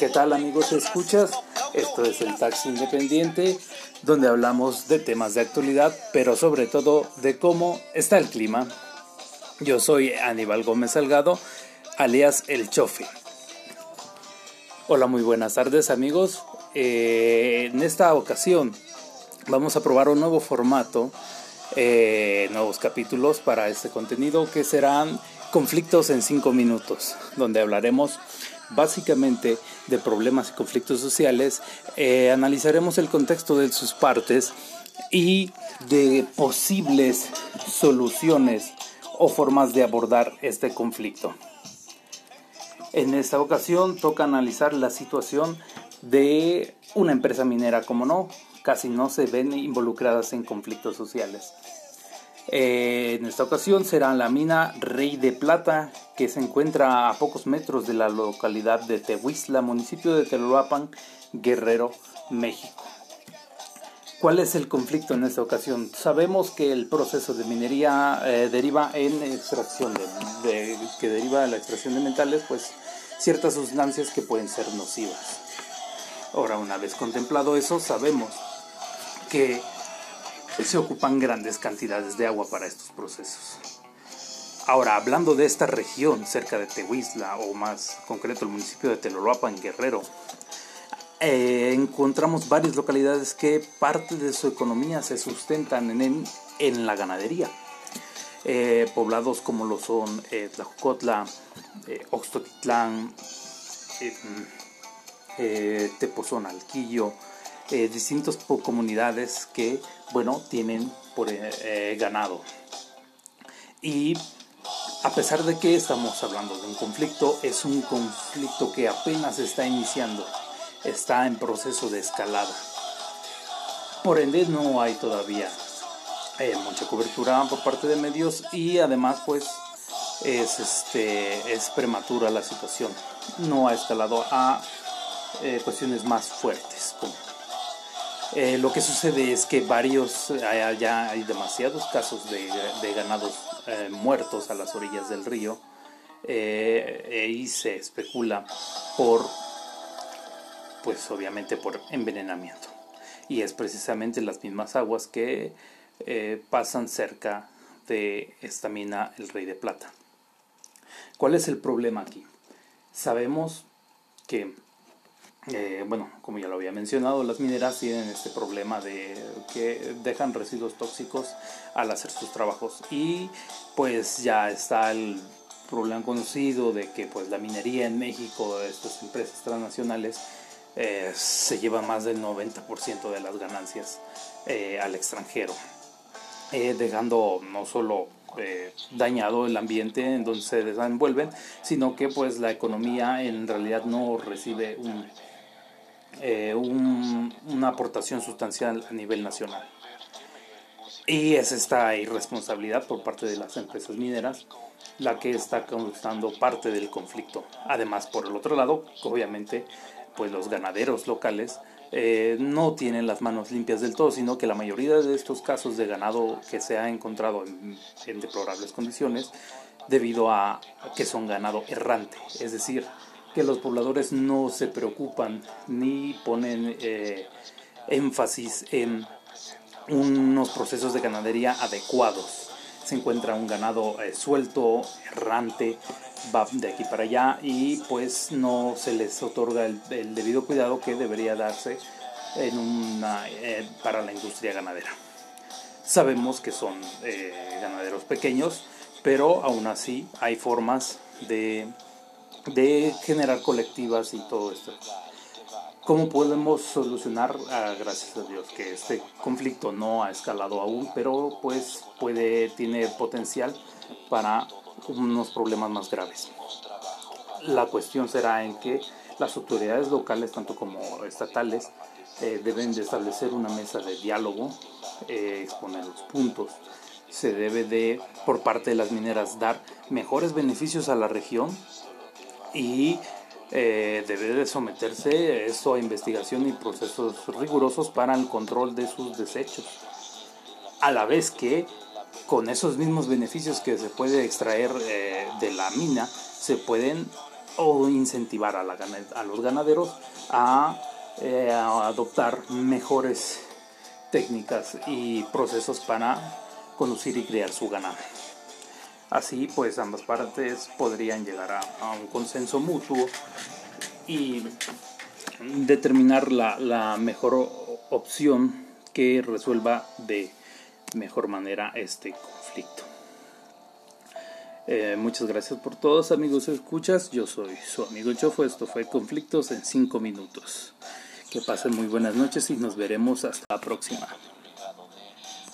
¿qué tal amigos? ¿Escuchas? Esto es el Taxi Independiente, donde hablamos de temas de actualidad, pero sobre todo de cómo está el clima. Yo soy Aníbal Gómez Salgado, alias El Chofe. Hola, muy buenas tardes amigos. Eh, en esta ocasión vamos a probar un nuevo formato, eh, nuevos capítulos para este contenido que serán conflictos en 5 minutos, donde hablaremos básicamente de problemas y conflictos sociales, eh, analizaremos el contexto de sus partes y de posibles soluciones o formas de abordar este conflicto. En esta ocasión toca analizar la situación de una empresa minera, como no, casi no se ven involucradas en conflictos sociales. Eh, en esta ocasión será la mina Rey de Plata, que se encuentra a pocos metros de la localidad de Tehuizla, municipio de Telolapan, Guerrero, México. ¿Cuál es el conflicto en esta ocasión? Sabemos que el proceso de minería eh, deriva en extracción de, que deriva de la extracción de metales, pues ciertas sustancias que pueden ser nocivas. Ahora, una vez contemplado eso, sabemos que se ocupan grandes cantidades de agua para estos procesos. Ahora, hablando de esta región cerca de Tehuizla, o más concreto el municipio de Teloloapan, Guerrero, eh, encontramos varias localidades que parte de su economía se sustentan en, en la ganadería. Eh, poblados como lo son eh, Tlajocotla, eh, Oxtotitlán, eh, Tepozón, Alquillo, distintas comunidades que bueno, tienen por eh, ganado. Y a pesar de que estamos hablando de un conflicto, es un conflicto que apenas está iniciando, está en proceso de escalada. Por ende, no hay todavía eh, mucha cobertura por parte de medios y además, pues, es, este, es prematura la situación. No ha escalado a eh, cuestiones más fuertes, como eh, lo que sucede es que varios, ya hay demasiados casos de, ganados eh, muertos a las orillas del río eh, y se especula por, pues obviamente por envenenamiento. Y es precisamente las mismas aguas que pasan cerca de esta mina El Rey de Plata. ¿Cuál es el problema aquí? Sabemos que eh, bueno, como ya lo había mencionado, las mineras tienen este problema de que dejan residuos tóxicos al hacer sus trabajos y pues ya está el problema conocido de que pues la minería en México, estas empresas transnacionales, eh, se lleva más del 90% de las ganancias eh, al extranjero, dejando no solo dañado el ambiente en donde se desenvuelven, sino que pues la economía en realidad no recibe un eh, una aportación sustancial a nivel nacional. Y es esta irresponsabilidad por parte de las empresas mineras la que está causando parte del conflicto. Además, por el otro lado, obviamente, pues los ganaderos locales eh, no tienen las manos limpias del todo, sino que la mayoría de estos casos de ganado que se ha encontrado en, en deplorables condiciones, debido a que son ganado errante, es decir, que los pobladores no se preocupan ni ponen eh, énfasis en unos procesos de ganadería adecuados. Se encuentra un ganado eh, suelto, errante, va de aquí para allá y pues no se les otorga el, debido cuidado que debería darse en una, eh, para la industria ganadera. Sabemos que son ganaderos pequeños, pero aún así hay formas de de generar colectivas y todo esto. ¿Cómo podemos solucionar, ah, gracias a Dios, que este conflicto no ha escalado aún, pero pues puede, tiene potencial para unos problemas más graves? La cuestión será en que las autoridades locales, tanto como estatales, eh, deben de establecer una mesa de diálogo, eh, exponer los puntos. Se debe de, por parte de las mineras, dar mejores beneficios a la región y eh, debe de someterse eso a investigación y procesos rigurosos para el control de sus desechos. A la vez que con esos mismos beneficios que se puede extraer eh, de la mina, se pueden o incentivar a, a los ganaderos a, eh, a adoptar mejores técnicas y procesos para conducir y criar su ganado. Así pues ambas partes podrían llegar a, un consenso mutuo y determinar la, mejor opción que resuelva de mejor manera este conflicto. Eh, muchas gracias por todos amigos escuchas. Yo soy su amigo Chofo. Esto fue Conflictos en 5 minutos. Que pasen muy buenas noches y nos veremos hasta la próxima.